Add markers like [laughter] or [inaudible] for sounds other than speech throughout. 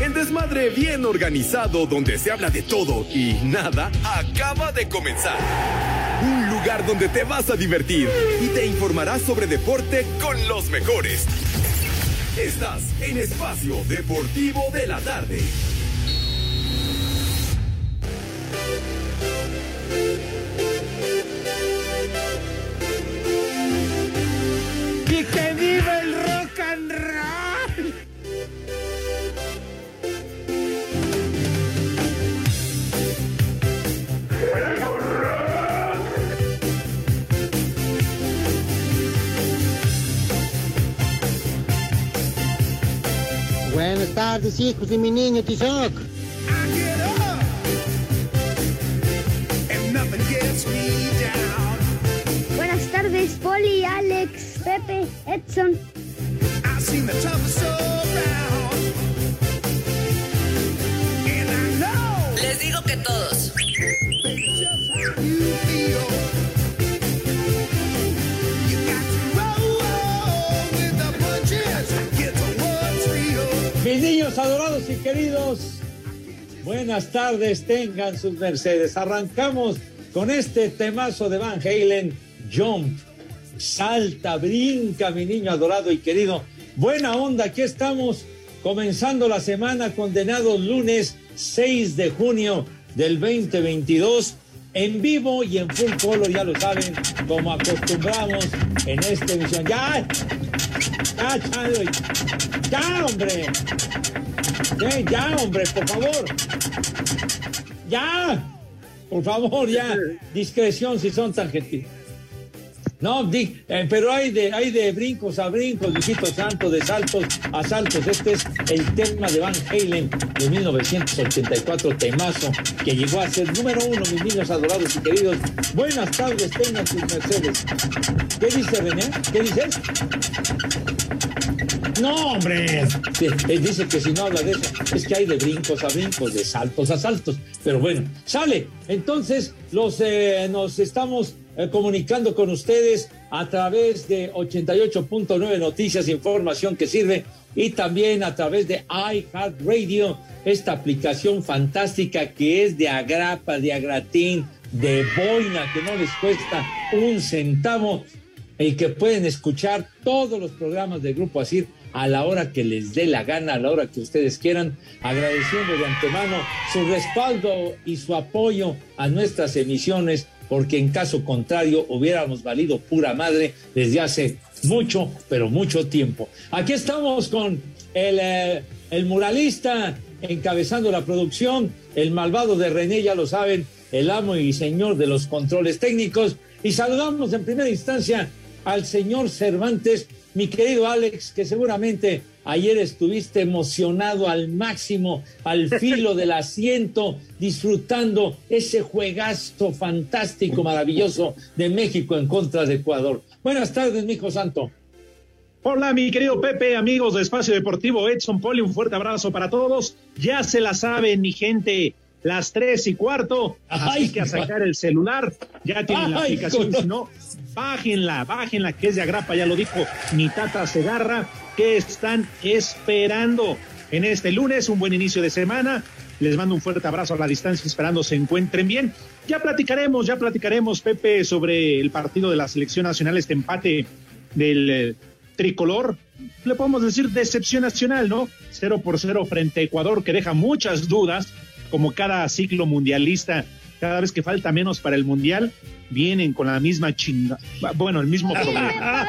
El desmadre bien organizado donde se habla de todo y nada acaba de comenzar. Un lugar donde te vas a divertir y te informarás sobre deporte con los mejores. Estás en Espacio Deportivo de la Tarde. ¡Y que viva el rock and roll! Tardes, hijos de mi niño Tizoc. Buenas tardes, Poli, Alex, Pepe, Edson. Les digo que todos. Adorados y queridos, buenas tardes, tengan sus mercedes. Arrancamos con este temazo de Van Halen, Jump. Salta, brinca, mi niño adorado y querido. Buena onda, aquí estamos comenzando la semana condenados lunes 6 de junio del 2022 en vivo y en full color, ya lo saben, como acostumbramos en esta emisión. ¡Ya! ¡Ya, Chalo! ¡Ya, hombre! Ya, hombre, por favor. Ya. Por favor, ya. Discreción si son tan gentiles. No, di- eh, pero hay de, hay de brincos a brincos, hijito santo, de saltos a saltos. Este es el tema de Van Halen de 1984, temazo, que llegó a ser número uno, mis niños adorados y queridos. Buenas tardes, tengan sus mercedes. ¿Qué dice René? ¿Qué dices? No, hombre. Sí, él dice que si no habla de eso, es que hay de brincos a brincos, de saltos a saltos. Pero bueno, sale. Entonces, los, eh, nos estamos eh, comunicando con ustedes a través de 88.9 Noticias, información que sirve, y también a través de iHeartRadio, esta aplicación fantástica que es de agrapa, de agratín, de boina, que no les cuesta un centavo y que pueden escuchar todos los programas del Grupo Asir a la hora que les dé la gana, a la hora que ustedes quieran, agradeciendo de antemano su respaldo y su apoyo a nuestras emisiones, porque en caso contrario hubiéramos valido pura madre desde hace mucho, pero mucho tiempo. Aquí estamos con el, eh, el muralista encabezando la producción, el malvado de René, ya lo saben, el amo y señor de los controles técnicos, y saludamos en primera instancia al señor Cervantes, mi querido Alex, que seguramente ayer estuviste emocionado al máximo, al [laughs] filo del asiento, disfrutando ese juegazo fantástico, maravilloso de México en contra de Ecuador. Buenas tardes, mijo santo. Hola, mi querido Pepe, amigos de Espacio Deportivo Edson Poli, un fuerte abrazo para todos. Ya se la saben, mi gente, las tres y cuarto, así Ay, que a sacar el celular, ya tienen la aplicación, si no, bájenla, bájenla, que es de agrapa, ya lo dijo mi tata Segarra, que están esperando en este lunes, un buen inicio de semana. Les mando un fuerte abrazo a la distancia, esperando se encuentren bien. Ya platicaremos, ya platicaremos, Pepe, sobre el partido de la selección nacional, este empate del eh, tricolor. Le podemos decir decepción nacional, ¿no? Cero por cero frente a Ecuador, que deja muchas dudas, como cada ciclo mundialista. Cada vez que falta menos para el mundial, vienen con la misma chinga. Bueno, el mismo problema.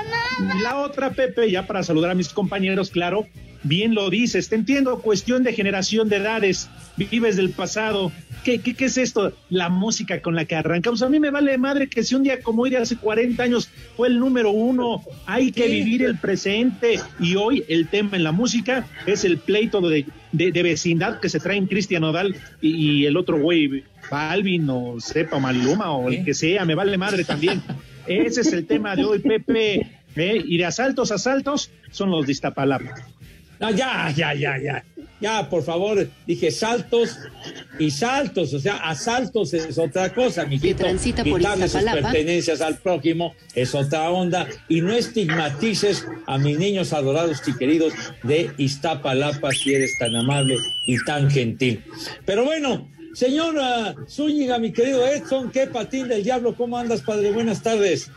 La otra, Pepe, ya para saludar a mis compañeros, claro, bien lo dices, te entiendo, cuestión de generación de edades, vives del pasado. ¿Qué, qué, qué es esto? La música con la que arrancamos. A mí me vale madre que si un día como hoy de hace 40 años fue el número uno, hay que vivir el presente. Y hoy el tema en la música es el pleito de, de, de vecindad que se traen Cristian Odal y, y el otro güey, Balvin o Sepa o Maluma o el que sea, me vale madre también. [laughs] Ese es el tema de hoy, Pepe. ¿eh? Y de asaltos a asaltos son los de Iztapalapa. No, ya, ya, ya, ya. Ya, por favor, dije saltos y saltos, o sea, asaltos es otra cosa, mi Que transita por Quitarle sus pertenencias al prójimo es otra onda y no estigmatices a mis niños adorados y queridos de Iztapalapa si eres tan amable y tan gentil. Pero bueno, señora Zúñiga, mi querido Edson, qué patín del diablo, ¿cómo andas, padre? Buenas tardes.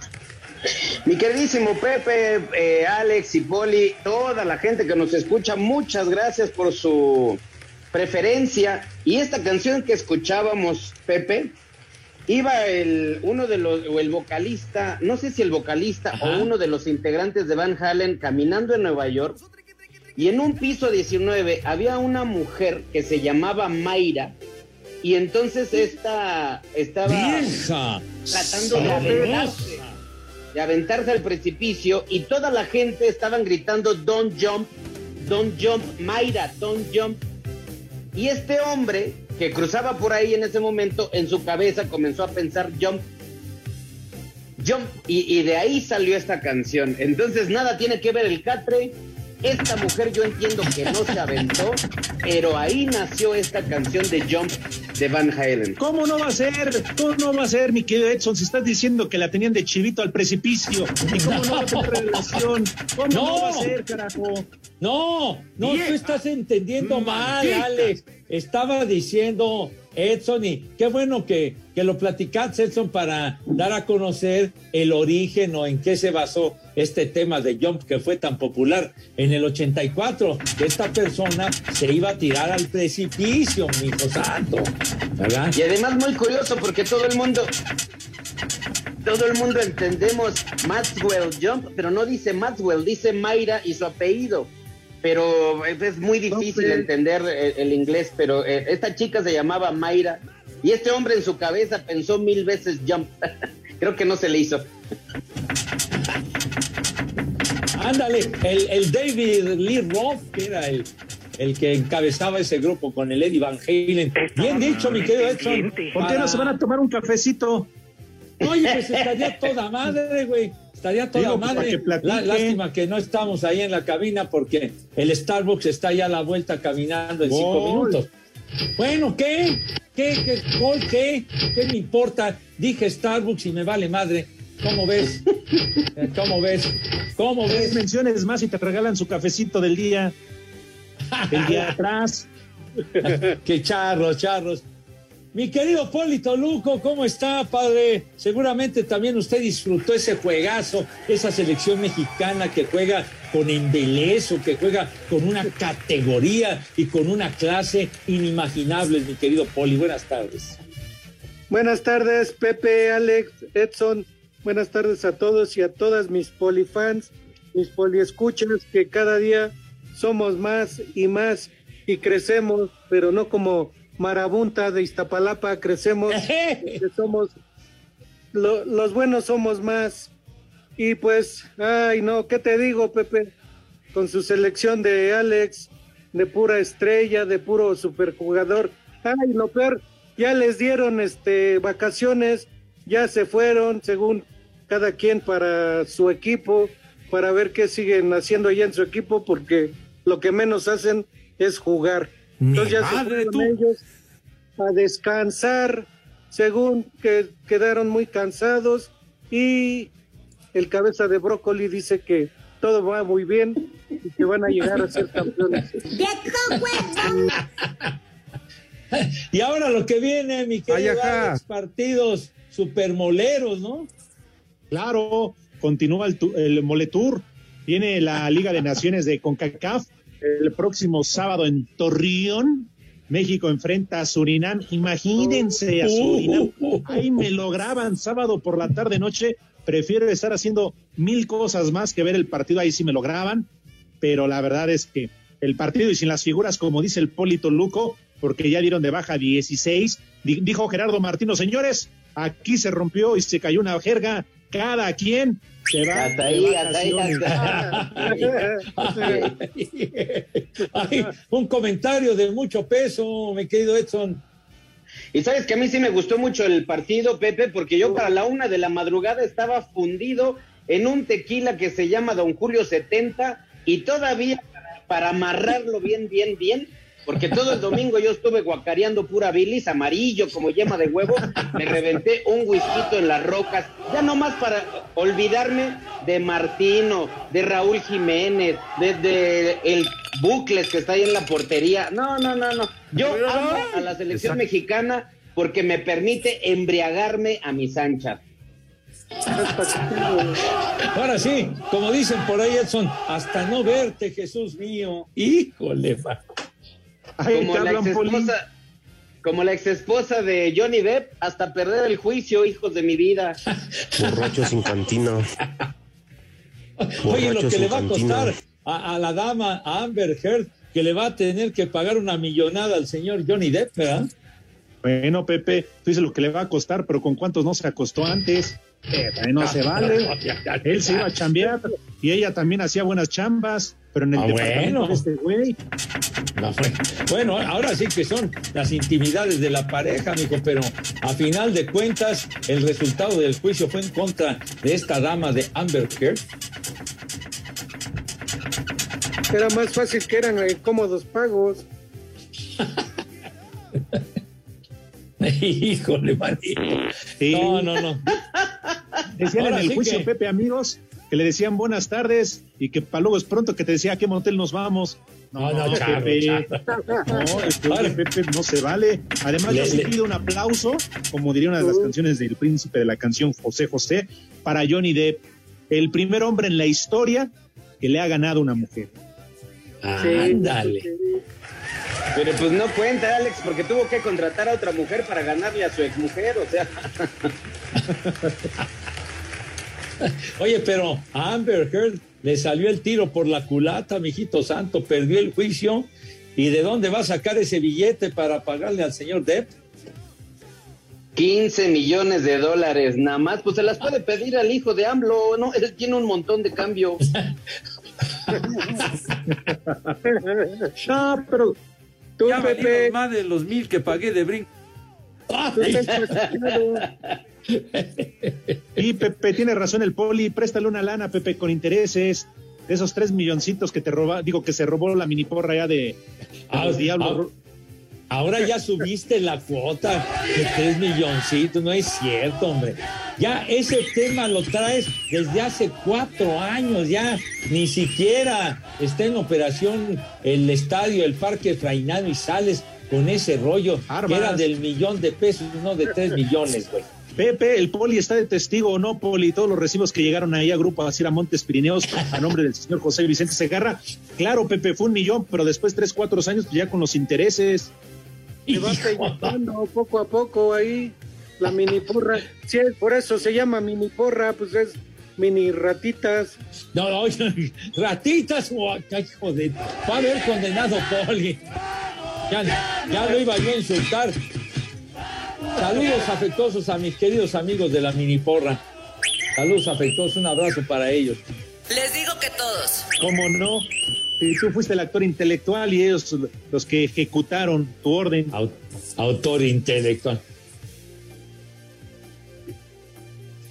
Mi queridísimo Pepe, eh, Alex y Poli, toda la gente que nos escucha, muchas gracias por su preferencia. Y esta canción que escuchábamos, Pepe, iba el uno de los o el vocalista, no sé si el vocalista Ajá. o uno de los integrantes de Van Halen caminando en Nueva York y en un piso 19 había una mujer que se llamaba Mayra y entonces esta estaba Vieja. tratando de aventarse, de aventarse al precipicio y toda la gente estaban gritando Don't jump, don't jump, Mayra, don't jump. Y este hombre que cruzaba por ahí en ese momento, en su cabeza comenzó a pensar jump, jump, y, y de ahí salió esta canción. Entonces nada tiene que ver el catre. Esta mujer yo entiendo que no se aventó, pero ahí nació esta canción de Jump de Van Halen. ¿Cómo no va a ser? ¿Cómo no va a ser, mi querido Edson? Si estás diciendo que la tenían de chivito al precipicio. ¿Y cómo no va a tener relación? ¿Cómo no, No. va a ser, carajo? No, no, Vieja. tú estás entendiendo mal, Maldita. Alex. Estaba diciendo Edson y qué bueno que, que lo platicaste, Edson, para dar a conocer el origen o en qué se basó este tema de Jump que fue tan popular en el 84, que esta persona se iba a tirar al precipicio, mi hijo santo. Y además muy curioso porque todo el mundo, todo el mundo entendemos Maxwell Jump, pero no dice Maxwell, dice Mayra y su apellido. Pero es- es muy difícil entender el, el inglés, pero eh, esta chica se llamaba Mayra y este hombre en su cabeza pensó mil veces Jump. [laughs] Creo que no se le hizo. Ándale, el, el David Lee Roth, que era el, el que encabezaba ese grupo con el Eddie Van Halen. Bien dicho, mi querido Edson. ¿Por qué no se van a tomar un cafecito? Oye, pues estaría toda madre, güey. Estaría toda Digo, pues, madre. que. La- lástima que no estamos ahí en la cabina porque el Starbucks está ya a la vuelta caminando en cinco minutos. Bueno, ¿qué? ¿Qué? ¿Qué? gol, ¿Qué? ¿Qué me importa? Dije Starbucks y me vale madre. ¿Cómo ves? [laughs] ¿Cómo ves? ¿Cómo Tres ves? menciones más y te regalan su cafecito del día. El día [laughs] atrás. Qué charros, charros. Mi querido Polito Luco, ¿cómo está, padre? Seguramente también usted disfrutó ese juegazo, esa selección mexicana que juega con embelezo, que juega con una categoría y con una clase inimaginable, mi querido Poli. Buenas tardes. Buenas tardes, Pepe, Alex, Edson. Buenas tardes a todos y a todas mis polifans, mis poliescuchas, que cada día somos más y más y crecemos, pero no como marabunta de Iztapalapa, crecemos, [laughs] somos, lo- los buenos somos más. Y pues, ay no, ¿qué te digo, Pepe? Con su selección de Alex, de pura estrella, de puro superjugador. Ay, lo peor, ya les dieron este vacaciones, ya se fueron, según cada quien para su equipo, para ver qué siguen haciendo allá en su equipo, porque lo que menos hacen es jugar. Entonces ya se madre, fueron tú. ellos a descansar, según que quedaron muy cansados y el cabeza de brócoli dice que todo va muy bien y que van a llegar a ser campeones. [laughs] Y ahora lo que viene, mi querido. Alex, partidos supermoleros, ¿no? Claro, continúa el, el Moletour. Viene la Liga de Naciones de CONCACAF el próximo sábado en Torreón. México enfrenta a Surinam. Imagínense a Surinam. Ahí me lo graban sábado por la tarde noche. Prefiero estar haciendo mil cosas más que ver el partido. Ahí sí me lo graban. Pero la verdad es que el partido y sin las figuras, como dice el Polito Luco, porque ya dieron de baja 16, di- dijo Gerardo Martino, señores, aquí se rompió y se cayó una jerga. Cada quien se va Hasta ahí, hasta ahí, hasta [laughs] Ay, un comentario de mucho peso, mi querido Edson. Y sabes que a mí sí me gustó mucho el partido, Pepe, porque yo para la una de la madrugada estaba fundido en un tequila que se llama Don Julio 70 y todavía para amarrarlo bien, bien, bien, porque todo el domingo yo estuve guacareando pura bilis, amarillo como yema de huevo, me reventé un whisky en las rocas, ya nomás para olvidarme de Martino, de Raúl Jiménez, de, el Bucles que está ahí en la portería. No, no, no, no. Yo amo a la selección mexicana porque me permite embriagarme a mis anchas. Ahora sí, como dicen por ahí, Edson, hasta no verte, Jesús mío. Híjole, [laughs] como, la ex esposa, como la ex esposa de Johnny Depp, hasta perder el juicio, hijos de mi vida. [laughs] Borracho sin cantina. [laughs] Oye, lo que le va a costar a, la dama, a Amber Heard, que le va a tener que pagar una millonada al señor Johnny Depp, ¿verdad? Bueno, Pepe, tú dices lo que le va a costar, pero ¿con cuántos no se acostó antes? Eh, no se vale. Él se iba a chambear y ella también hacía buenas chambas, pero en el ah, departamento de este güey. [laughs] bueno, ahora sí que son las intimidades de la pareja, amigo, pero a final de cuentas, el resultado del juicio fue en contra de esta dama de Amber Heard. Era más fácil que eran eh, cómodos pagos. [laughs] Híjole, manito. No, no, no. Decían en el juicio, Pepe, amigos, que le decían buenas tardes y que para luego es pronto que te decía a qué motel nos vamos. No, no, no Pepe. No, el [laughs] Pepe no se vale. Además, yo le pido un aplauso, como diría una de las canciones del príncipe de la canción José José, para Johnny Depp, el primer hombre en la historia que le ha ganado una mujer. Ándale. Pero pues no cuenta, Alex, porque tuvo que contratar a otra mujer para ganarle a su exmujer, o sea. [laughs] Oye, pero a Amber Heard le salió el tiro por la culata, mijito santo, perdió el juicio. ¿Y de dónde va a sacar ese billete para pagarle al señor Depp? 15 millones de dólares, nada más. Pues se las puede pedir al hijo de AMLO, ¿no? Él tiene un montón de cambio. [laughs] no, pero Tú, ya Pepe. más de los mil que pagué de brinco. Y Pepe tiene razón el poli, préstale una lana, Pepe, con intereses. De esos tres milloncitos que te roba, digo que se robó la mini porra ya de a los diablos. Ahora ya subiste la cuota de tres milloncitos, no es cierto, hombre. Ya ese tema lo traes desde hace cuatro años, ya ni siquiera está en operación el estadio, el Parque Frainano y sales con ese rollo que era del millón de pesos, no de tres millones, güey. Pepe, el Poli está de testigo o no, Poli, todos los recibos que llegaron ahí a Grupo a Montes Pirineos a nombre del señor José Vicente Segarra. Claro, Pepe, fue un millón, pero después tres, cuatro años pues ya con los intereses. Se va poco a poco ahí la mini porra. Sí, por eso se llama mini porra, pues es mini ratitas. No, no, [laughs] ratitas, hijo de. Va a haber condenado Poli. Ya, ya lo iba yo a insultar. Saludos afectuosos a mis queridos amigos de la mini porra. Saludos afectuosos, un abrazo para ellos. Les digo que todos. ¿Cómo no? tú fuiste el actor intelectual y ellos los que ejecutaron tu orden. Autor intelectual.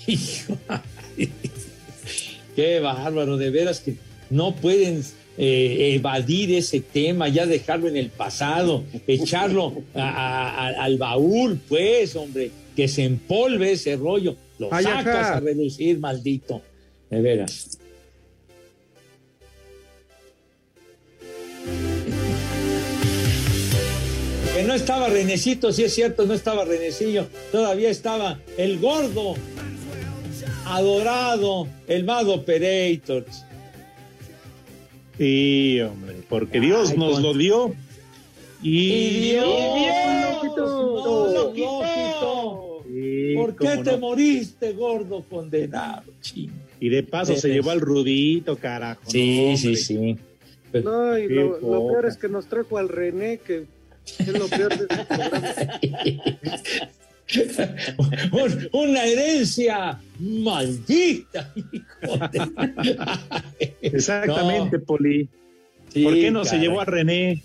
[laughs] [laughs] Qué bárbaro, de veras que no pueden eh, evadir ese tema, ya dejarlo en el pasado, echarlo al baúl, pues, hombre, que se empolve ese rollo, lo sacas a reducir, maldito, de veras. que no estaba Renecito, si es cierto, no estaba Renecillo, todavía estaba el gordo, adorado, el mago Operators. Sí, hombre, porque Dios nos lo dio y, Dios, lo quitó. ¿Por qué te moriste, gordo condenado? Y de paso se llevó al Rudito, carajo. Sí, sí, sí. no, y lo, lo, peor es que nos trajo al René, que es lo peor de este [laughs] [laughs] [laughs] una herencia maldita, [laughs] Exactamente, Poli. ¿Por qué no se llevó a René?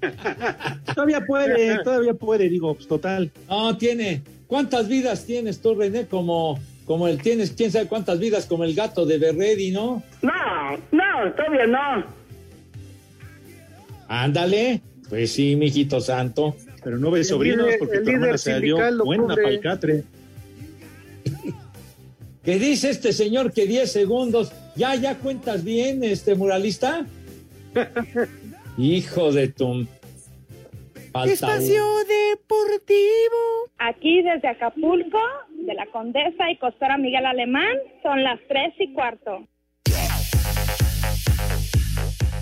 [laughs] todavía puede, todavía puede, digo, pues total. No, tiene. ¿Cuántas vidas tienes tú, René? Como, como el tienes, quién sabe cuántas vidas, como el gato de Berredi, ¿no? No, no, todavía no. Ándale. Pues sí, mijito santo. Pero no ves sobrinos porque tu hermana salió buena palcatre. ¿Qué dice este señor que 10 segundos? ¿Ya, ya cuentas bien, este muralista? [laughs] Hijo de tu... Espacio Deportivo. Aquí desde Acapulco, de la Condesa y Costora Miguel Alemán, son las tres y cuarto.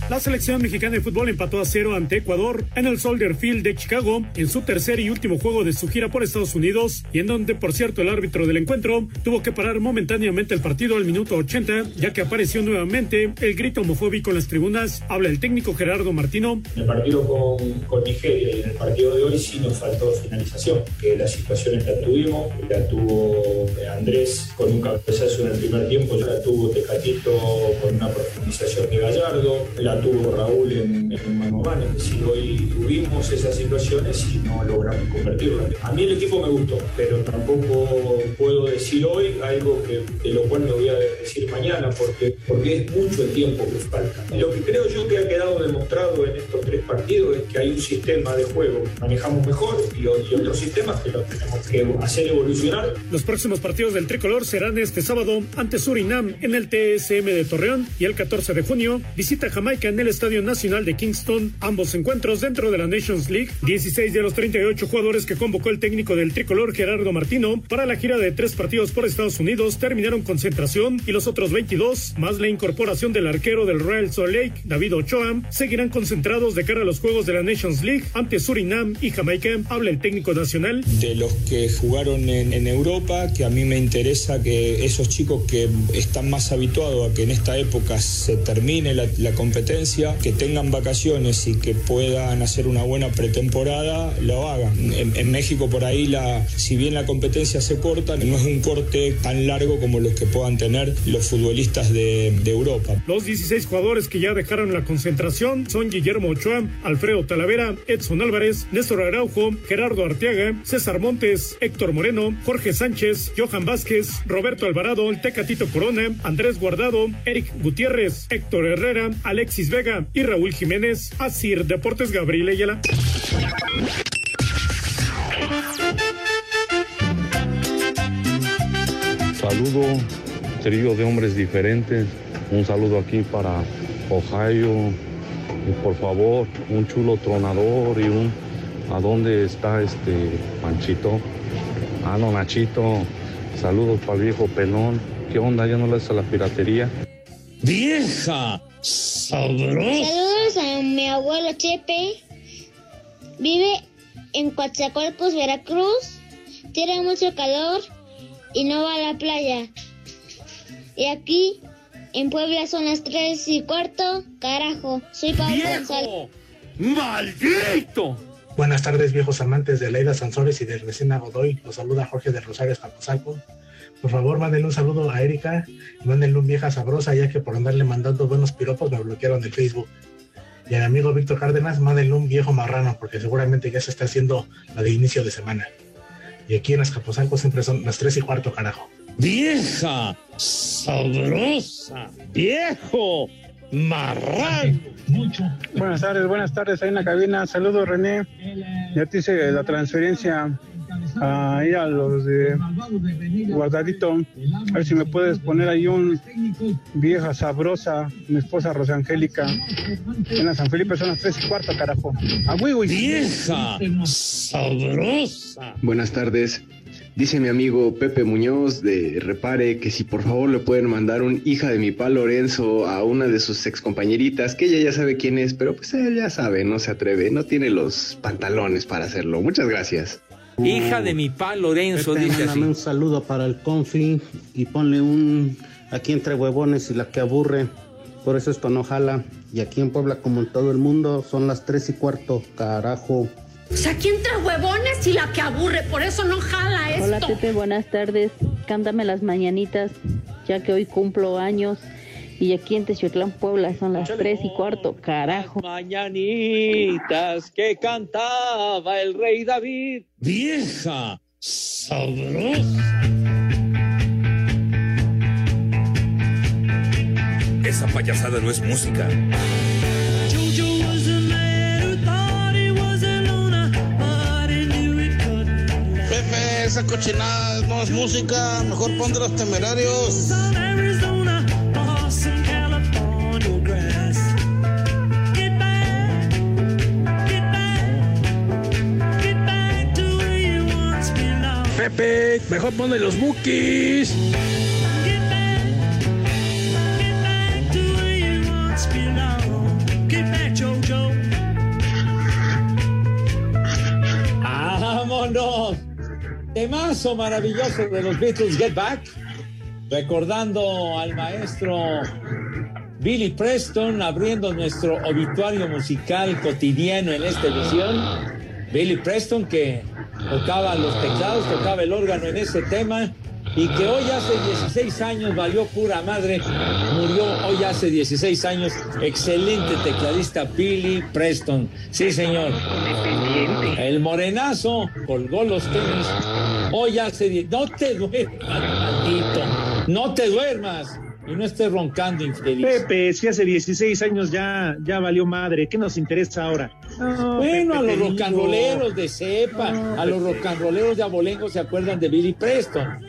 La selección mexicana de fútbol empató a cero ante Ecuador en el Soldier Field de Chicago en su tercer y último juego de su gira por Estados Unidos y en donde, por cierto, el árbitro del encuentro tuvo que parar momentáneamente el partido al minuto 80 ya que apareció nuevamente el grito homofóbico en las tribunas. Habla el técnico Gerardo Martino. En el partido con, con Nigeria y en el partido de hoy sí nos faltó finalización, que las situaciones la tuvimos, la tuvo Andrés con un cabezazo en el primer tiempo, la tuvo Tecatito con una profundización de Gallardo, la tuvo Raúl en, en mano a mano. Decir, hoy tuvimos esas situaciones y no logramos convertirlas. A mí el equipo me gustó, pero tampoco puedo decir hoy algo que, de lo cual me voy a decir mañana, porque, porque es mucho el tiempo que falta. Lo que creo yo que ha quedado demostrado en estos tres partidos es que hay un sistema de juego que manejamos mejor y, y otros sistemas que lo tenemos que hacer evolucionar. Los próximos partidos del tricolor serán este sábado ante Surinam en el TSM de Torreón y el 14 de junio visita Jamaica en el Estadio Nacional de Kingston. Ambos encuentros dentro de la Nations League. 16 de los 38 jugadores que convocó el técnico del tricolor Gerardo Martino para la gira de tres partidos por Estados Unidos terminaron concentración y los otros 22, más la incorporación del arquero del Royal Salt Lake, David Ochoa, seguirán concentrados de cara a los juegos de la Nations League ante Surinam y Jamaica. Habla el técnico nacional. De los que jugaron en, en Europa, que a mí me interesa que esos chicos que están más habituados a que en esta época se termine la, la competencia, que tengan vacaciones y que puedan hacer una buena pretemporada, lo hagan. En, México por ahí, la, si bien la competencia se corta, no es un corte tan largo como los que puedan tener los futbolistas de, Europa. Los 16 jugadores que ya dejaron la concentración son Guillermo Ochoa, Alfredo Talavera, Edson Álvarez, Néstor Araujo, Gerardo Arteaga, César Montes, Héctor Moreno, Jorge Sánchez, Johan Vázquez, Roberto Alvarado, Tecatito Corona, Andrés Guardado, Eric Gutiérrez, Héctor Herrera, Alexis Vega y Raúl Jiménez. Asir Deportes Gabriel Ayala. Saludo, trío de hombres diferentes. Un saludo aquí para Ohio. Y por favor, un chulo tronador y un. ¿A dónde está este Panchito? Ah, no, Nachito. Saludos para el viejo pelón. ¿Qué onda? ¿Ya no le hace la piratería? ¡Vieja! Sabrosa. Saludos a mi abuelo Chepe. Vive en Coatzacoalcos, Veracruz. Tiene mucho calor y no va a la playa. Y aquí en Puebla son las tres y cuarto. Carajo, soy Pablo González. ¡Maldito! Buenas tardes, viejos amantes de Leida Sansores y de Resina Godoy. Los saluda Jorge de Rosario Escapuzalco. Por favor, mándenle un saludo a Erika y mándenle un vieja sabrosa, ya que por andarle mandando buenos piropos me bloquearon el Facebook. Y al amigo Víctor Cárdenas, mándenle un viejo marrano, porque seguramente ya se está haciendo la de inicio de semana. Y aquí en Azcapotzalco siempre son las tres y cuarto, carajo. ¡Vieja! ¡Sabrosa! ¡Viejo! ¡Marrano! Mucho. Buenas tardes, buenas tardes ahí en la cabina. Saludos, René. Ya te hice la transferencia ahí a los de guardadito. A ver si me puedes poner ahí un vieja sabrosa, mi esposa Rosangélica. En la San Felipe son las tres y cuarto, carajo. A Vieja sabrosa. Buenas tardes. Dice mi amigo Pepe Muñoz de Repare que si por favor le pueden mandar un hija de mi pa Lorenzo a una de sus excompañeritas, que ella ya sabe quién es, pero pues él ya sabe, no se atreve, no tiene los pantalones para hacerlo. Muchas gracias. Hija de mi pa Lorenzo, Pepe, dice así. un saludo para el confi y ponle un aquí entre huevones y la que aburre. Por eso esto no jala. Y aquí en Puebla, como en todo el mundo, son las tres y cuarto, carajo. O sea, aquí entre huevones y la que aburre, por eso no jala esto. Hola Pepe, buenas tardes. Cántame las mañanitas, ya que hoy cumplo años. Y aquí en Teciutlán, Puebla, son las tres y cuarto, carajo. Mañanitas que cantaba el rey David. Vieja, sabrosa. Esa payasada no es música. Pepe, esa cochinada no es música. Mejor ponte los temerarios. Pepe, mejor ponle los bookies. ¡Vámonos! Temazo maravilloso de los Beatles Get Back. Recordando al maestro Billy Preston abriendo nuestro obituario musical cotidiano en esta edición. Billy Preston que tocaba los teclados, tocaba el órgano en ese tema y que hoy hace 16 años valió pura madre, murió hoy hace 16 años, excelente tecladista Billy Preston, sí señor. El morenazo colgó los tenis, hoy hace, no te duermas, maldito, no te duermas. Y no estés roncando, infeliz. Pepe, si hace 16 años ya, ya valió madre, ¿qué nos interesa ahora? bueno, a los rocanroleros de cepa, a los rocanroleros de abolengo se acuerdan de Billy Preston.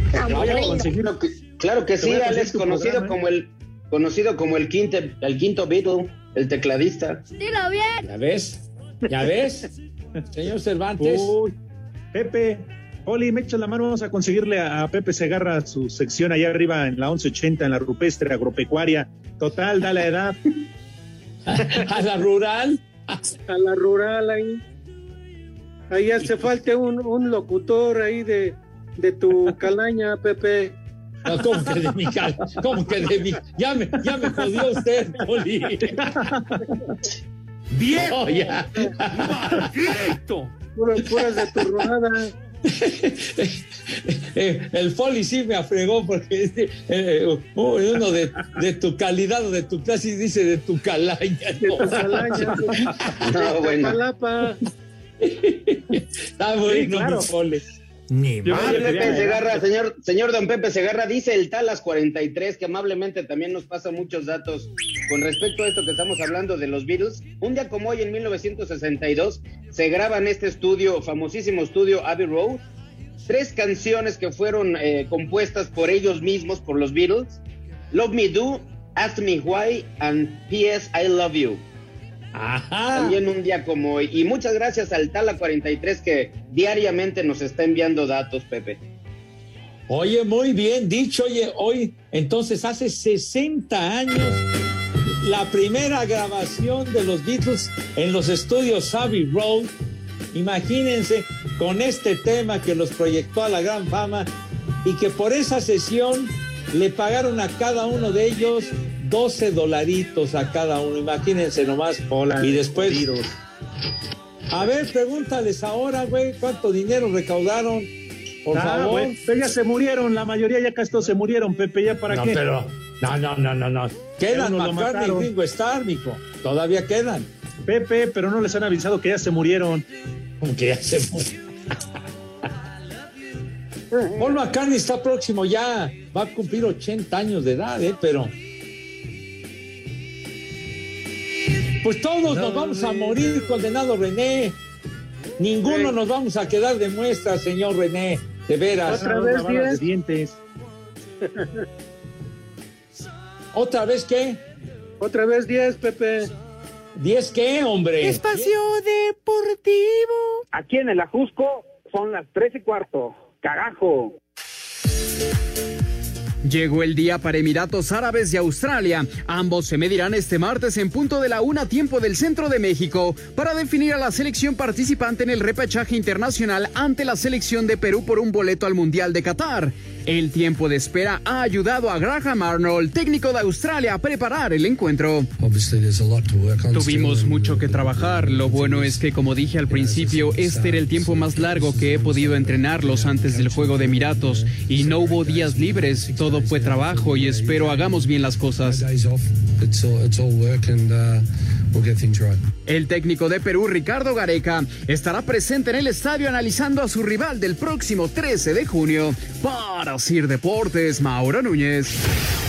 Claro que sí, Alex, conocido como el conocido como el quinto, el quinto Beatle, el tecladista. Dilo bien. ¿Ya ves? ¿Ya ves? Señor Cervantes. Uy, Pepe, Oli, me echa la mano, vamos a conseguirle a, Pepe Segarra su sección allá arriba en la 1180, en la rupestre agropecuaria. Total, da la edad. [laughs] a la rural. A la rural ahí. Ahí hace falta un, un locutor ahí de, de tu calaña, Pepe. No, ¿Cómo que de mi calaña? ¿Cómo que de mi? Ya me, ya me jodió usted, Oli. ¡Bien! Oh, ya. ¡Directo! Puras, de tu rodada. El Foley sí me afregó porque eh, uno de, de, tu calidad o de tu clase dice de tu calaña. De tu calaña. no, [laughs] bueno. Está bueno, sí, claro. Foley. Ni Pepe Segarra, señor, señor don Pepe Segarra, dice el Talas 43 que amablemente también nos pasa muchos datos con respecto a esto que estamos hablando de los Beatles. Un día como hoy, en 1962, se graba en este estudio, famosísimo estudio Abbey Road, tres canciones que fueron eh, compuestas por ellos mismos, por los Beatles. Love Me Do, Ask Me Why, and P.S. I Love You. Ajá. También un día como hoy. Y muchas gracias al Tala 43 que diariamente nos está enviando datos, Pepe. Oye, muy bien dicho. Oye, hoy, entonces hace 60 años, la primera grabación de los Beatles en los estudios Abbey Road. Imagínense con este tema que los proyectó a la gran fama y que por esa sesión le pagaron a cada uno de ellos 12 dolaritos a cada uno, imagínense nomás. Hola, y después. A ver, pregúntales ahora, güey, cuánto dinero recaudaron. Por ah, favor. Pero ya se murieron, la mayoría ya casi todos se murieron, Pepe, ¿ya para no, qué? Pero, no, no, no, no, no. Quedan McCartney y Ringo Starr, mijo. Todavía quedan. Pepe, pero no les han avisado que ya se murieron. Como que ya se murieron. [laughs] Paul McCartney está próximo ya, va a cumplir 80 años de edad, ¿eh? Pero Pues todos nos vamos a morir, condenado René. Ninguno nos vamos a quedar de muestra, señor René. De veras. ¿Otra vez dientes? [laughs] ¿Otra vez qué? Otra vez 10, Pepe. ¿10 qué, hombre? Espacio Deportivo. Aquí en el Ajusco son las tres y cuarto. Carajo. Llegó el día para Emiratos Árabes y Australia. Ambos se medirán este martes en punto de la una tiempo del centro de México para definir a la selección participante en el repechaje internacional ante la selección de Perú por un boleto al Mundial de Qatar. El tiempo de espera ha ayudado a Graham Arnold, técnico de Australia, a preparar el encuentro. Tuvimos mucho que trabajar. Lo bueno es que, como dije al principio, este era el tiempo más largo que he podido entrenarlos antes del juego de Emiratos y no hubo días libres. Todo fue trabajo y espero hagamos bien las cosas. El técnico de Perú, Ricardo Gareca, estará presente en el estadio analizando a su rival del próximo 13 de junio. Para Sir Deportes, Mauro Núñez.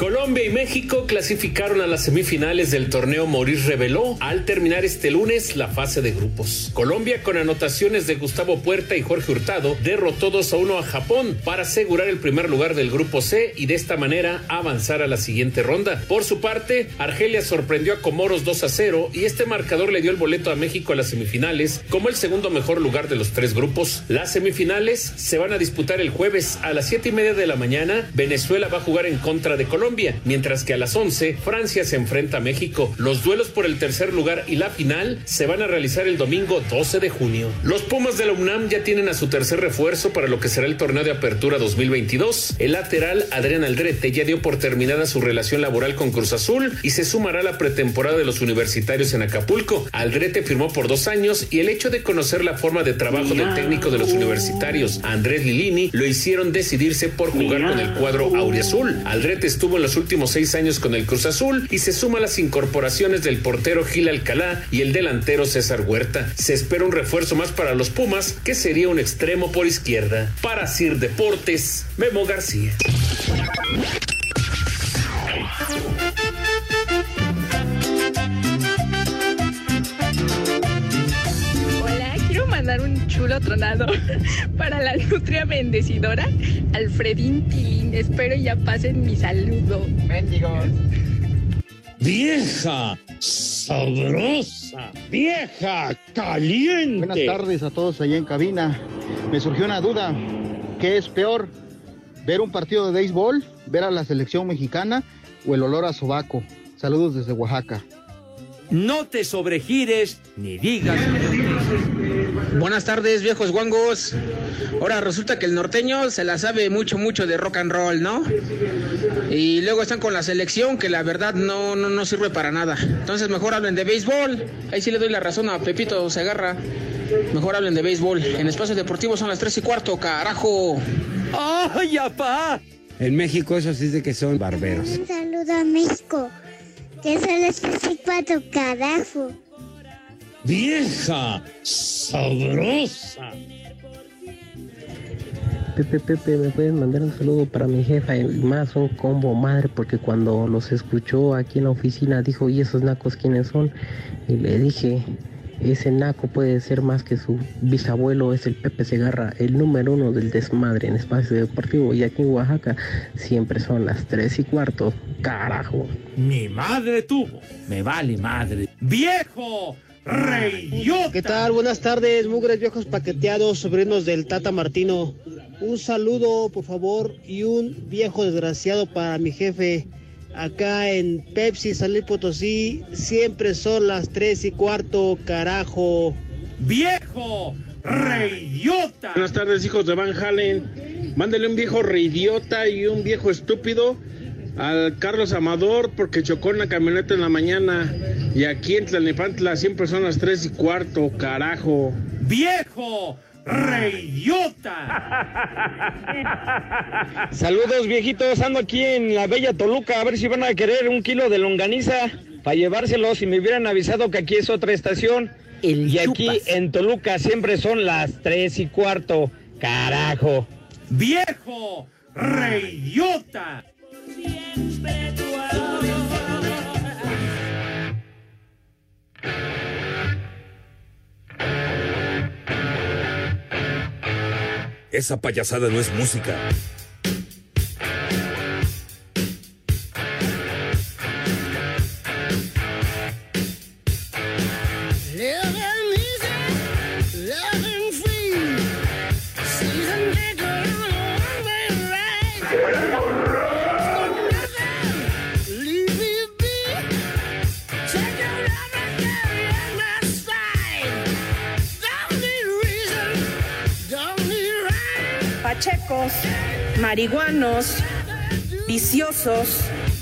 Colombia y México clasificaron a las semifinales del torneo Maurice Reveló al terminar este lunes la fase de grupos. Colombia con anotaciones de Gustavo Puerta y Jorge Hurtado derrotó 2 a 1 a Japón para asegurar el primer lugar del grupo C y de esta manera avanzar a la siguiente ronda. Por su parte, Argelia sorprendió a Comoros 2 a 0 y este marcador le dio el boleto a México a las semifinales como el segundo mejor lugar de los tres grupos. Las semifinales se van a disputar el jueves a las 7 y media de la mañana. Venezuela va a jugar en contra de Colombia mientras que a las 11 Francia se enfrenta a México. Los duelos por el tercer lugar y la final se van a realizar el domingo 12 de junio. Los Pumas de la UNAM ya tienen a su tercer refuerzo para lo que será el torneo de apertura 2022. El lateral Adrián Aldrete ya dio por terminada su relación laboral con Cruz Azul y se sumará a la pretemporada de los universitarios en Acapulco. Aldrete firmó por dos años y el hecho de conocer la forma de trabajo del técnico de los universitarios, Andrés Lilini, lo hicieron decidirse por jugar con el cuadro auriazul. Aldrete estuvo en los últimos seis años con el Cruz Azul y se suma a las incorporaciones del portero Gil Alcalá y el delantero César Huerta. Se espera un refuerzo más para los Pumas, que sería un extremo por izquierda. Para Sir Deportes, Memo García. Mandar un chulo tronado [laughs] para la nutria bendecidora, Alfredín Tilín. Espero ya pasen mi saludo. Bendigos. Vieja, sabrosa, vieja, caliente. Buenas tardes a todos allá en cabina. Me surgió una duda. ¿Qué es peor? ¿Ver un partido de béisbol, ver a la selección mexicana o el olor a sobaco? Saludos desde Oaxaca. No te sobregires ni digas. Buenas tardes, viejos guangos. Ahora resulta que el norteño se la sabe mucho, mucho de rock and roll, ¿no? Y luego están con la selección que la verdad no, no, no sirve para nada. Entonces mejor hablen de béisbol. Ahí sí le doy la razón a Pepito se agarra. Mejor hablen de béisbol. En espacios deportivos son las tres y cuarto, carajo. ¡Ay, apá! En México eso sí es de que son barberos. Un saludo a México. Que son las 34, carajo. Vieja, sabrosa. Pepe, Pepe, ¿me puedes mandar un saludo para mi jefa? Y más un combo madre, porque cuando los escuchó aquí en la oficina dijo, ¿y esos nacos quiénes son? Y le dije, ese naco puede ser más que su bisabuelo, es el Pepe Segarra, el número uno del desmadre en espacio deportivo. Y aquí en Oaxaca siempre son las tres y cuarto, carajo. Mi madre tuvo, me vale madre. ¡Viejo! ¡Reyota! ¿Qué tal? Buenas tardes, mugres viejos paqueteados, sobrinos del Tata Martino. Un saludo, por favor, y un viejo desgraciado para mi jefe. Acá en Pepsi, Salud Potosí, siempre son las tres y cuarto, carajo. ¡Viejo! ¡Reyota! Buenas tardes, hijos de Van Halen. Mándele un viejo reidiota y un viejo estúpido al Carlos Amador porque chocó una camioneta en la mañana. Y aquí en Tlalnepantla siempre son las tres y cuarto, carajo. ¡Viejo! ¡Reyota! Saludos viejitos, ando aquí en la bella Toluca a ver si van a querer un kilo de longaniza para llevárselos si me hubieran avisado que aquí es otra estación. y aquí en Toluca siempre son las tres y cuarto, carajo. ¡Viejo! ¡Reyota! Esa payasada no es música.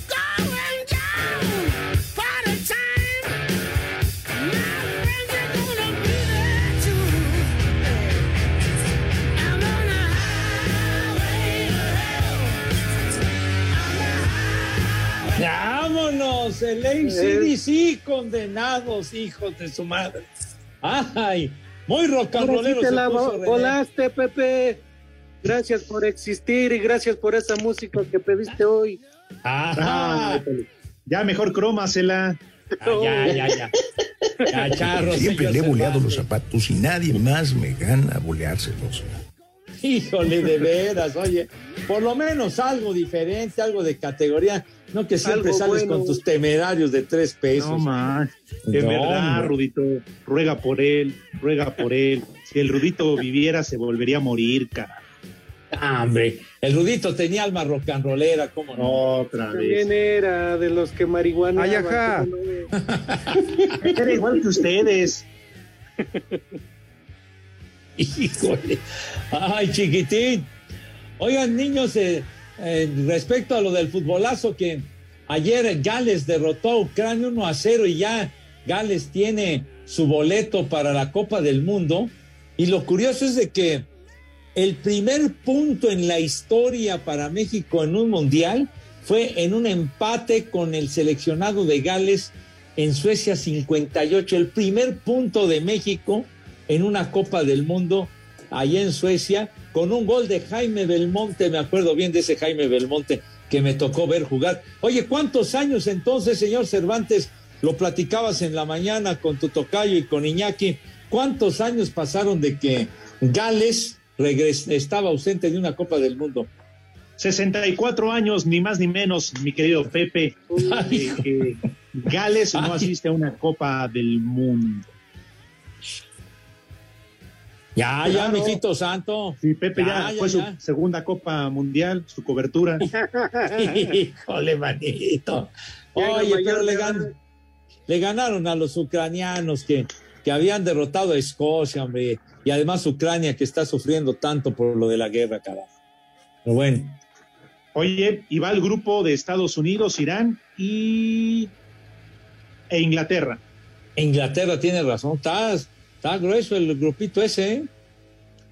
Highway to hell. ¡Vámonos! El ACDC, condenados, hijos de su madre. ¡Ay! Muy rock and sí rollero te la volaste, Pepe. Gracias por existir y gracias por esa música que pediste hoy. Ah, ya mejor crómasela. [laughs] Ah, ya, ya, ya. Ya, charro, Siempre le he boleado los zapatos y nadie más me gana a boleárselos. Híjole, de veras, oye, por lo menos algo diferente, algo de categoría, no que siempre Algo sales bueno. con tus temerarios de tres pesos. No más. De No, verdad, hombre. Rudito, ruega por él, ruega por él. Si el Rudito viviera, se volvería a morir, cara. Ah, hombre, el Rudito tenía alma rock and rollera, ¿cómo no? Otra También era de los que marihuana. Ay, ajá. [laughs] Era igual que ustedes. [laughs] Híjole. Ay, chiquitín. Oigan, niños, eh, eh, respecto a lo del futbolazo que ayer Gales derrotó a Ucrania 1 a 0 y ya Gales tiene su boleto para la Copa del Mundo. Y lo curioso es de que el primer punto en la historia para México en un mundial fue en un empate con el seleccionado de Gales en Suecia 58. El primer punto de México en una Copa del Mundo allá en Suecia con un gol de Jaime Belmonte. Me acuerdo bien de ese Jaime Belmonte que me tocó ver jugar. Oye, ¿cuántos años entonces, señor Cervantes? Lo platicabas en la mañana con tu tocayo y con Iñaki. ¿Cuántos años pasaron de que Gales regres- estaba ausente de una Copa del Mundo? 64 años, ni más ni menos, mi querido Pepe. Gales no asiste a una Copa del Mundo. Ya, ya, Claro. mijito santo. Sí, Pepe Ya, ya, ya, fue ya. su segunda Copa Mundial, su cobertura. [laughs] Híjole, manito. Oye, pero le, gan- le ganaron a los ucranianos que, que habían derrotado a Escocia, hombre. Y además Ucrania que está sufriendo tanto por lo de la guerra, carajo. Pero bueno. Oye, y va el grupo de Estados Unidos, Irán y e Inglaterra. Inglaterra tiene razón. Está, está grueso el grupito ese, ¿eh?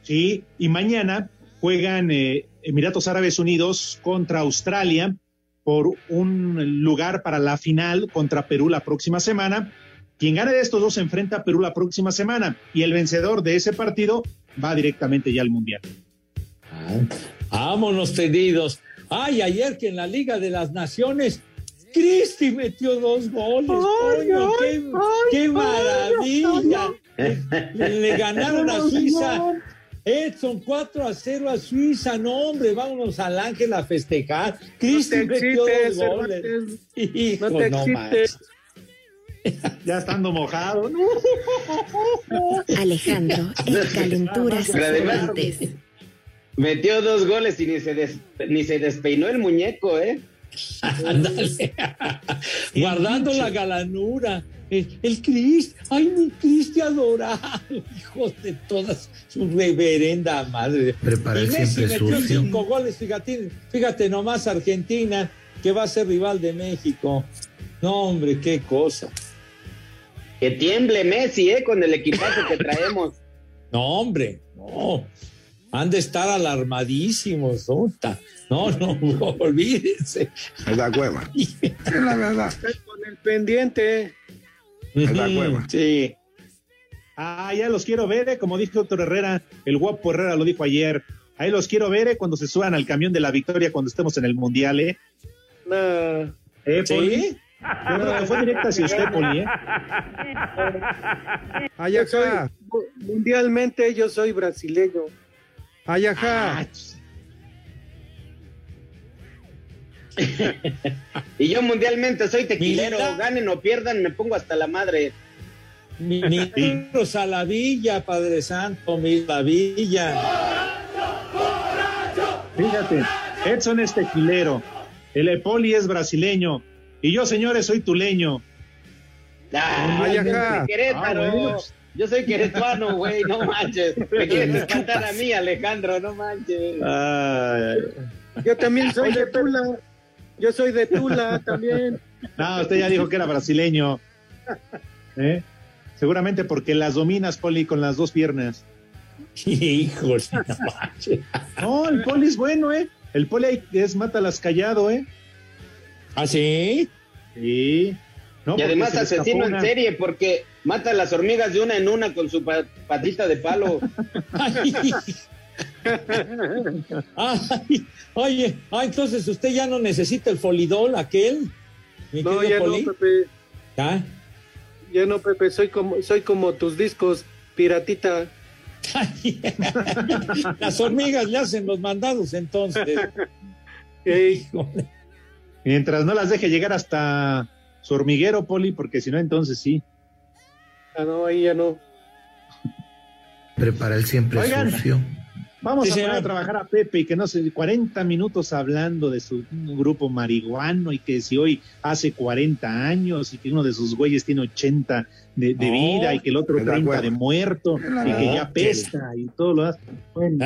Sí, y mañana juegan eh, Emiratos Árabes Unidos contra Australia por un lugar para la final contra Perú la próxima semana. Quien gane de estos dos se enfrenta a Perú la próxima semana y el vencedor de ese partido va directamente ya al Mundial. Vámonos, tenidos. Ay, ayer que en la Liga de las Naciones, Cristi metió dos goles. coño, qué, qué maravilla. Le, le ganaron a Suiza. Edson 4 a 0 a Suiza. No, hombre, vámonos al Ángel a festejar. Cristi metió excites, dos goles. [laughs] Hijo, No te no excites. Ya estando mojado. Alejandro, en Calenturas además-. Metió dos goles y ni se, des- ni se despeinó el muñeco, ¿eh? [laughs] [laughs] Guardando la galanura. El, el Cristi, ay, mi Cristi adorado, hijo de todas su reverenda madre. Messi siempre metió sucio. cinco goles, fíjate, fíjate nomás Argentina, que va a ser rival de México. No, hombre, qué cosa. Que tiemble Messi, ¿eh? Con el equipazo que traemos. [laughs] No, hombre, no. Han de estar alarmadísimos, puta. No, no, [laughs] olvídense. Es la cueva. [laughs] Es la verdad. Con el pendiente. Es la cueva. Sí. Ah, ya los quiero ver, ¿eh? como dijo Héctor Herrera, el guapo Herrera lo dijo ayer. Ahí los quiero ver ¿eh? cuando se suban al camión de la victoria cuando estemos en el Mundial, ¿eh? No. ¿Eh, ¿Sí? Que fue directa hacia usted, Poli, ¿eh? Yo soy- mundialmente yo soy brasileño. Ayajá. [laughs] Y yo mundialmente soy tequilero. Mira. Ganen o pierdan, me pongo hasta la madre. Mi- Ministros a la villa, Padre Santo, mi la villa. Fíjate, Edson es tequilero, el Poli es brasileño, y yo, señores, soy tuleño. Ah, Ay, soy Querétaro. Ah, bueno. Yo soy queretuano, güey, no manches. [laughs] Me quieres espantar a mí, Alejandro, no manches. Yo también soy de Tula. Yo soy de Tula también. No, [laughs] usted ya dijo que era brasileño. ¿Eh? Seguramente porque las dominas, Poli, con las dos piernas. [laughs] Híjole, no manches. No, el Poli es bueno, ¿eh? El Poli ahí es mátalas callado, ¿eh? ¿Ah, sí? Sí. No, y además asesino en serie porque mata a las hormigas de una en una con su pa- patita de palo. [laughs] Ay, oye, ah, entonces usted ya no necesita el folidol, aquel. mi No, ya Poli. no, Pepe. ¿Ah? Ya no, Pepe, soy como, soy como tus discos, piratita. [laughs] Las hormigas le hacen los mandados entonces. [laughs] Híjole. Mientras no las deje llegar hasta su hormiguero, Poli, porque si no, entonces sí. Ah, no, ahí ya no. Prepara el siempre Oigan. sucio. Vamos Sí, a poner a trabajar a Pepe y que no sé, 40 minutos hablando de su grupo marihuano y que si hoy hace 40 años y que uno de sus güeyes tiene 80 de, de No, vida y que el otro es la 30 hueva. de muerto y que ya pesta y todo lo demás. Bueno,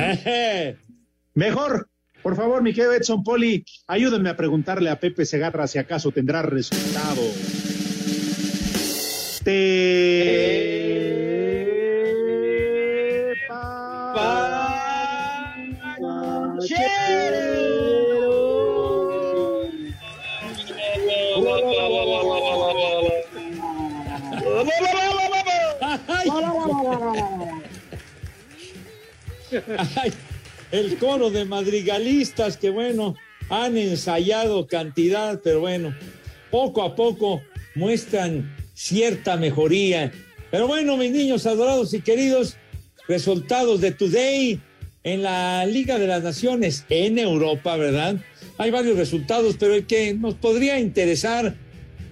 mejor, por favor, mi querido Edson Poli, ayúdenme a preguntarle a Pepe Segarra si acaso tendrá resultado. Te... Ay, el coro de madrigalistas que bueno, han ensayado cantidad, pero bueno, poco a poco muestran cierta mejoría. Pero bueno, mis niños adorados y queridos, resultados de Today en la Liga de las Naciones en Europa, ¿verdad? Hay varios resultados, pero el que nos podría interesar,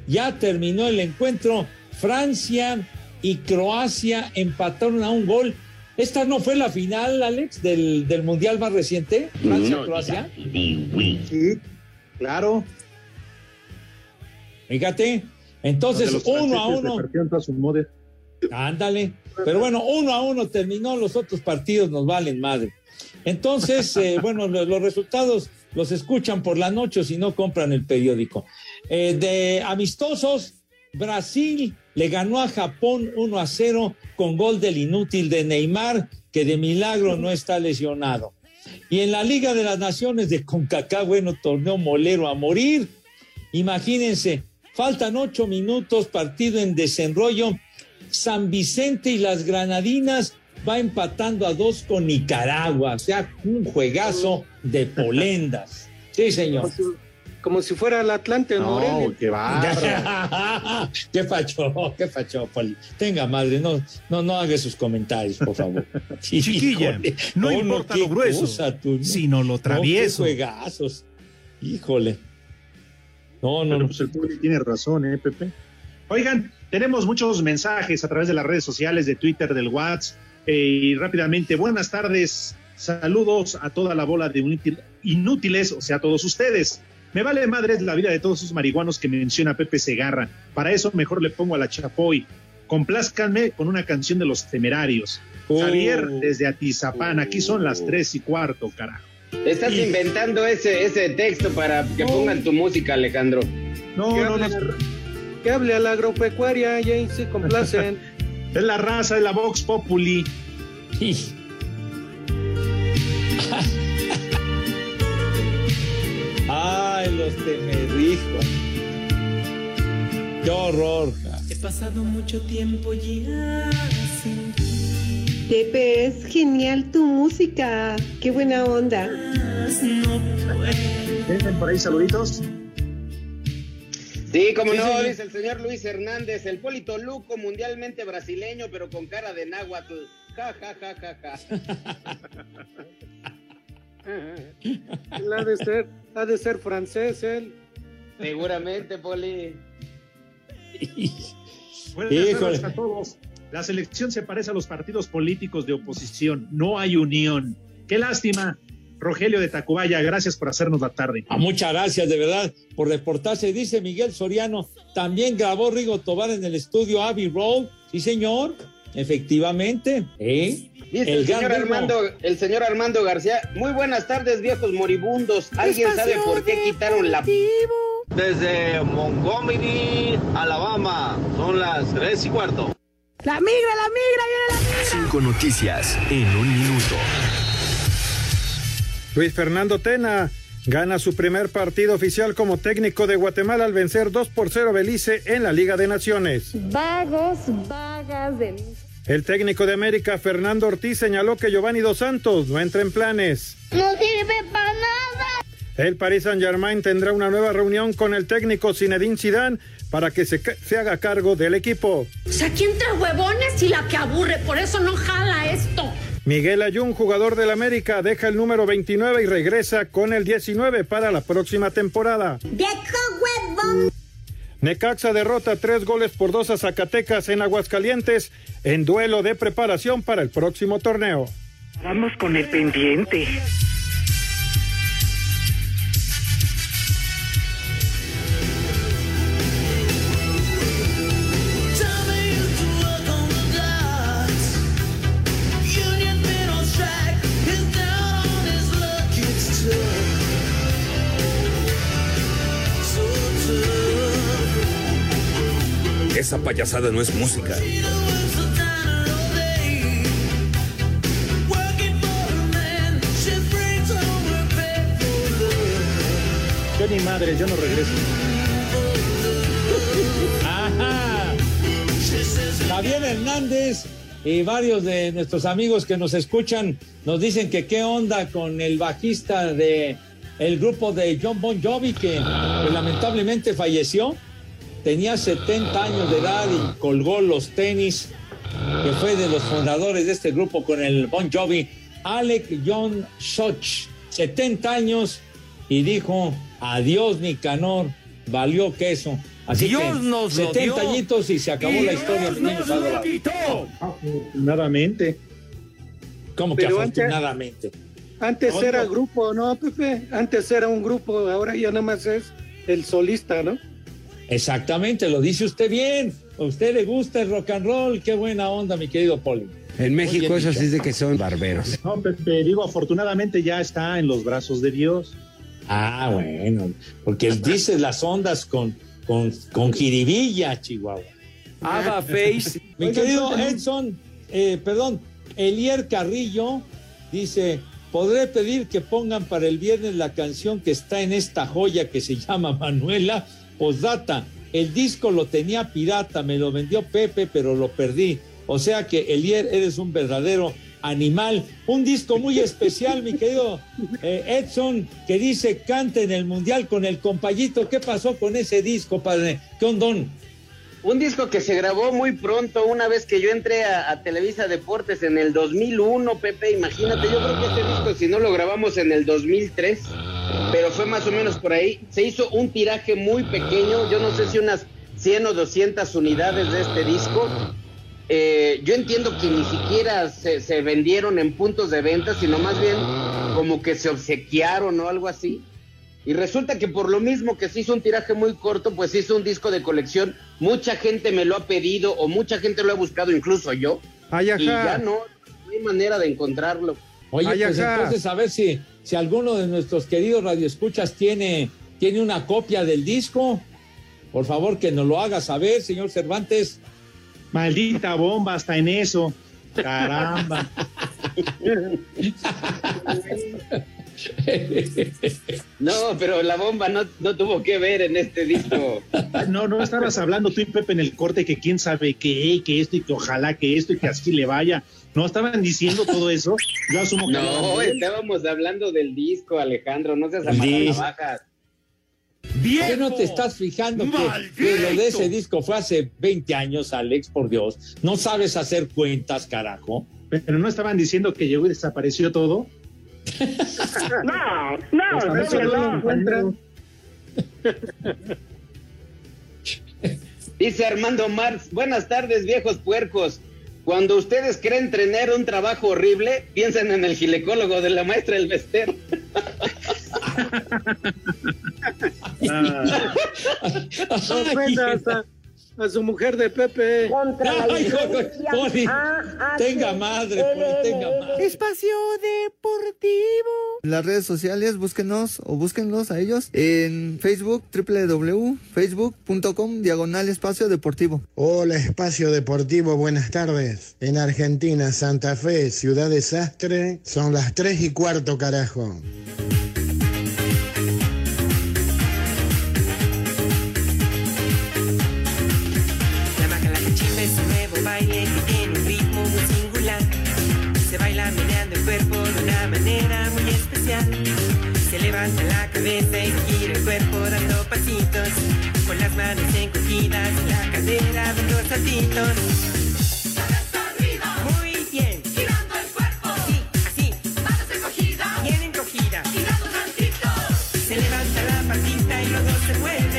ya terminó el encuentro, Francia y Croacia empataron a un gol. Esta no fue la final, Alex, del, del Mundial más reciente, Francia-Croacia. Sí, claro. Fíjate, entonces uno a uno. Ándale. Pero bueno, uno a uno terminó, los otros partidos nos valen madre. Entonces, [laughs] eh, bueno, lo- los, resultados los escuchan por la noche o si no compran el periódico. Eh, de amistosos, Brasil le ganó a Japón 1 a 0 con gol del inútil de Neymar, que de milagro no está lesionado. Y en la Liga de las Naciones de CONCACAF, bueno, torneo molero a morir. Imagínense, faltan ocho minutos, partido en desenrollo. San Vicente y las Granadinas va empatando a dos con Nicaragua. O sea, un juegazo de polendas. Sí, señor. Como si, fuera el Atlante en Morelia. qué bárbaro. [laughs] ¿Qué pacho? ¿Qué pacho, Poli? Tenga madre, no, no, no haga sus comentarios, por favor. [laughs] Chiquilla, híjole. no importa lo grueso, cosa, tú, sino lo No, qué travieso. juegazos. Híjole. No, no, Pero no. pues el Poli tiene razón, ¿eh, Pepe? Oigan, tenemos muchos mensajes a través de las redes sociales, de Twitter, del WhatsApp. eh, y rápidamente, buenas tardes, saludos a toda la bola de inútil- inútiles, o sea, a todos ustedes. Me vale madres la vida de todos esos marihuanos que menciona Pepe Segarra. Para eso mejor le pongo a la Chapoy. Complázcanme con una canción de los temerarios. Oh. Javier, desde Atizapán, aquí son las tres y cuarto, carajo. Estás inventando ese, ese texto para que pongan tu música, Alejandro. No, que, no, hable, no. que hable a la agropecuaria y ahí se complacen. [laughs] Es la raza de la Vox Populi. [laughs] Ay, los temerrijos. Qué horror. He pasado mucho tiempo ya sin Pepe, es genial tu música. Qué buena onda. no. ¿Tienen por ahí saluditos? Sí, como Sí, no, dice el señor Luis Hernández, el Polito Luco, mundialmente brasileño, pero con cara de náhuatl. Ja, ja, ja, ja, ja. [laughs] Él ha de ser, ha de ser francés él. Seguramente, Poli. Buenas a todos. La selección se parece a los partidos políticos de oposición. No hay unión. Qué lástima. Rogelio de Tacubaya, gracias por hacernos la tarde. Ah, muchas gracias, de verdad, por reportarse. Dice Miguel Soriano, también grabó Rigo Tobar en el estudio Abbey Road. Sí, señor, efectivamente. ¿eh? Dice El el, señor. Armando, el señor Armando García. Muy buenas tardes, viejos moribundos. ¿Alguien sabe por qué quitaron la Desde Montgomery, Alabama, son las tres y cuarto. La migra, la migra, viene la migra. Cinco noticias en un minuto. Luis Fernando Tena gana su primer partido oficial como técnico de Guatemala al vencer 2 por 0 Belice en la Liga de Naciones. Vagos, vagas de El técnico de América, Fernando Ortiz, señaló que Giovanni Dos Santos no entra en planes. No sirve para nada. El Paris Saint-Germain tendrá una nueva reunión con el técnico Zinedine Zidane para que se, se haga cargo del equipo. O sea, aquí entre huevones y la que aburre, por eso no jala esto. Miguel Ayun, jugador del América, deja el número 29 y regresa con el 19 para la próxima temporada. ¡Viejo huevón! Necaxa derrota tres goles por dos a Zacatecas en Aguascalientes en duelo de preparación para el próximo torneo. Vamos con el pendiente. Esa payasada no es música. Yo ni madre, yo no regreso. Ajá. Javier Hernández y varios de nuestros amigos que nos escuchan nos dicen que qué onda con el bajista de el grupo de John Bon Jovi que, que lamentablemente falleció. Tenía 70 años de edad y colgó los tenis, que fue de los fundadores de este grupo con el Bon Jovi, Alec John Soch, 70 años, y dijo, adiós Nicanor, valió queso. Así Dios que nos lo 70 dio. añitos y se acabó Y la historia. Nos lo quitó. Afortunadamente. ¿Cómo que Pero antes- afortunadamente? Antes No, era grupo, ¿no, Pepe? Antes era un grupo, ahora ya nada más es el solista, ¿no? Exactamente, lo dice usted bien. A usted le gusta el rock and roll. Qué buena onda, mi querido Poli. En México eso sí es de que son barberos. No, Pepe, digo, afortunadamente ya está en los brazos de Dios. Ah, bueno, porque dice las ondas con, con, con jiribilla, Chihuahua. Ava Face. [laughs] Mi querido Edson, eh, perdón, Elier Carrillo dice, ¿podré pedir que pongan para el viernes la canción que está en esta joya que se llama Manuela? Posdata, el disco lo tenía pirata, me lo vendió Pepe, pero lo perdí. O sea que Elier, eres un verdadero animal. Un disco muy especial, mi querido eh, Edson, que dice canta en el Mundial con el compayito. ¿Qué pasó con ese disco, padre? ¿Qué ondón? Un disco que se grabó muy pronto, una vez que yo entré a, a Televisa Deportes en el 2001, Pepe, imagínate, yo creo que este disco, si no lo grabamos en el 2003, pero fue más o menos por ahí, se hizo un tiraje muy pequeño, yo no sé si unas 100 o 200 unidades de este disco. Eh, yo entiendo que ni siquiera se, se vendieron en puntos de venta, sino más bien como que se obsequiaron o algo así. Y resulta que por lo mismo que se hizo un tiraje muy corto, pues se hizo un disco de colección. Mucha gente me lo ha pedido o mucha gente lo ha buscado, incluso yo. Ay, ajá. Y ya no, no hay manera de encontrarlo. Oye, Ay, pues entonces a ver si, si alguno de nuestros queridos radioescuchas tiene, tiene una copia del disco. Por favor, que nos lo haga saber, señor Cervantes. Maldita bomba, hasta en eso. Caramba. [laughs] No, pero la bomba no, no tuvo que ver en este disco. No, no estabas hablando tú y Pepe en el corte que quién sabe qué, que esto y que ojalá que esto y que así le vaya. No estaban diciendo todo eso. Yo asumo que No, estábamos hablando del disco, Alejandro, no seas disco. bajas. ¿Qué no te estás fijando que, que lo de ese disco fue hace 20 años, Alex? Por Dios. ¿No sabes hacer cuentas, carajo? Pero no estaban diciendo que llegó y desapareció todo. [laughs] No, no, hablando no. de encuentro. Dice Armando Marx, buenas tardes viejos puercos. Cuando ustedes creen tener un trabajo horrible, piensen en el ginecólogo de la maestra El Bester. [laughs] Ofendas a, su mujer de Pepe. Ay, Poli, tenga madre, Poli, tenga madre. Espacio Deportivo. Las redes sociales, búsquenos o búsquenlos a ellos en Facebook, www.facebook.com, diagonal espacio deportivo. Hola, Espacio Deportivo, buenas tardes. En Argentina, Santa Fe, Ciudad Desastre, son las 3 y cuarto, carajo. Levanta la cabeza y gira el cuerpo dando pasitos. Con las manos encogidas, la cadera dando saltitos. Muy bien. Girando el cuerpo. Sí, así. Manos encogidas. Bien encogidas. Y dando saltitos. Se levanta la patita y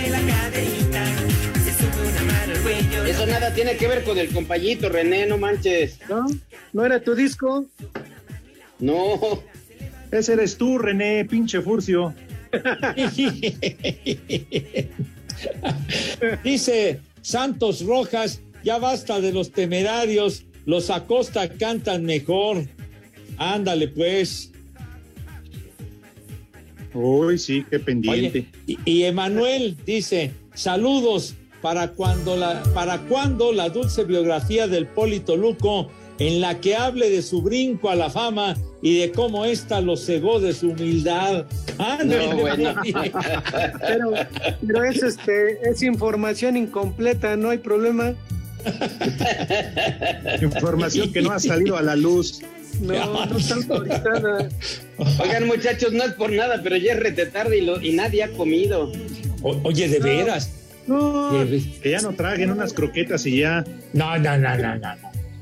la caderita. Se mano al cuello. Eso nada tiene que ver con el compañito, René, no manches. ¿No? ¿No era tu disco? No. Ese eres tú, René, pinche furcio. [laughs] Dice Santos Rojas, ya basta de los temerarios, los Acosta cantan mejor. Ándale pues. Uy, sí, qué pendiente. Oye, y, y Emanuel dice, saludos para cuando la, para cuando la dulce biografía del Polito Luco en la que hable de su brinco a la fama y de cómo ésta lo cegó de su humildad. Ándale, No, bueno. Pero, pero es, este, es información incompleta, no hay problema. Información que no ha salido a la luz. No, no está autorizada. Oigan, muchachos, no es por nada, pero ya es rete tarde y, lo- y nadie ha comido. O- oye, de veras. No, Que ya no traguen unas croquetas y ya. No, no, no, no, no.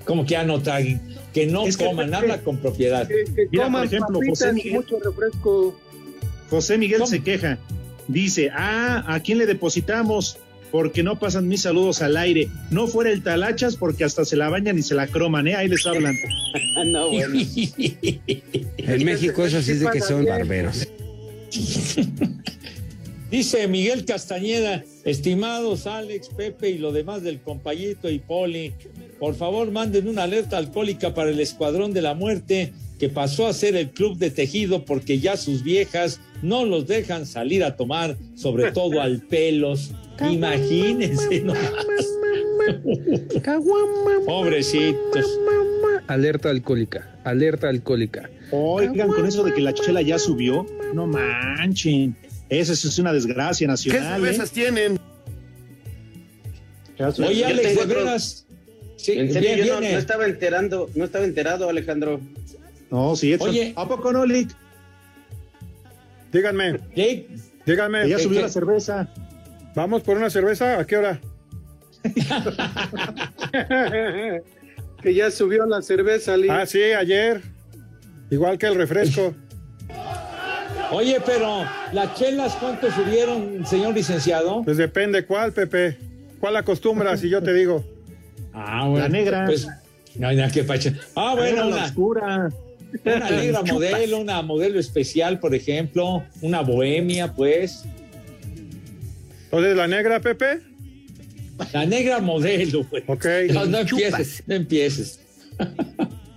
Como que ya no traguen, que no Es que- coman, habla con propiedad. que, que Mira, por ejemplo, papitas José Miguel. mucho refresco. José Miguel ¿Cómo? se queja. Dice, ah, ¿a quién le depositamos? Porque no pasan mis saludos al aire. No fuera el talachas porque hasta se la bañan y se la croman, ¿eh? Ahí les hablan. [laughs] no, bueno. En México eso sí es de que son barberos. [laughs] Dice Miguel Castañeda, estimados Alex, Pepe y lo demás del compañito y Poli, por favor manden una alerta alcohólica para el Escuadrón de la Muerte que pasó a ser el club de tejido porque ya sus viejas no los dejan salir a tomar, sobre [laughs] todo al pelos. Imagínense, ¿no? Pobrecitos. Alerta alcohólica, alerta alcohólica. Oigan, con eso de que la chela ya subió, no manchen. Esa es una desgracia ¿Qué nacional. ¿eh? cervezas tienen? Oye, Alex, tengo de otro- veras. Sí, En serio, bien, yo no, estaba enterando, no estaba enterado, Alejandro. No, sí, Edson. Oye. ¿A poco no, Lick? Díganme, Jake, díganme. Ya ¿qué- subió qué? la cerveza. ¿Vamos por una cerveza? ¿A qué hora? [laughs] [laughs] que ya subió la cerveza, Lee. Ah, sí, ayer. Igual que el refresco. [laughs] Oye, pero las chelas, ¿cuánto subieron, señor licenciado? Pues depende cuál, Pepe. ¿Cuál acostumbras? Y yo te digo. Ah, La negra. Pues, no hay nada que pacha. Ah, bueno, una, oscura. una [laughs] negra modelo, una modelo especial, por ejemplo, una bohemia, pues. Entonces, la negra, Pepe. La negra modelo, güey. Ok. No, no empieces, no empieces. [laughs]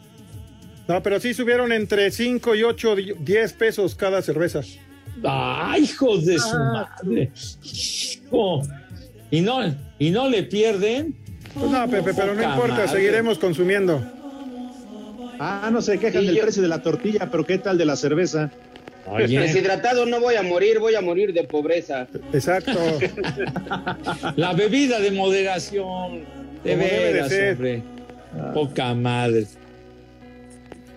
No, pero sí subieron entre 5 y 8, 10 pesos cada cerveza. ¡Ay, hijos de su madre! Hijo. Y no, y no le pierden. Pues no, Pepe, pero no importa, madre. seguiremos consumiendo. Ah, no se quejan Sí, del yo- precio de la tortilla, pero ¿qué tal de la cerveza? Oye, Deshidratado no voy a morir, voy a morir de pobreza. Exacto. [laughs] la bebida de moderación. De Como debe de veras, ser. hombre. Poca madre.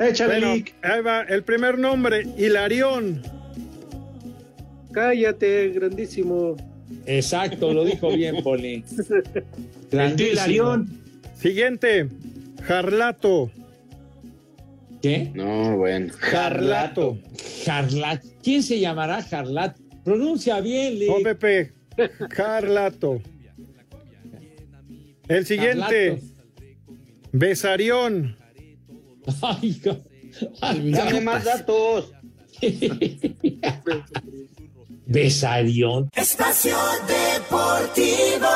Échale, Bueno, Lick. ahí va. El primer nombre, Hilarión. Cállate, grandísimo. Exacto, lo dijo bien, Poli. [laughs] Hilarión. Siguiente, Jarlato. ¿Qué? No, bueno. Jarlato. Jarlat. ¿Quién se llamará Jarlat? Pronuncia bien, Lee. No, Pepe. Jarlato. El siguiente, Besarión. Ay, Dame más datos. [laughs] Besarión. Espacio Deportivo.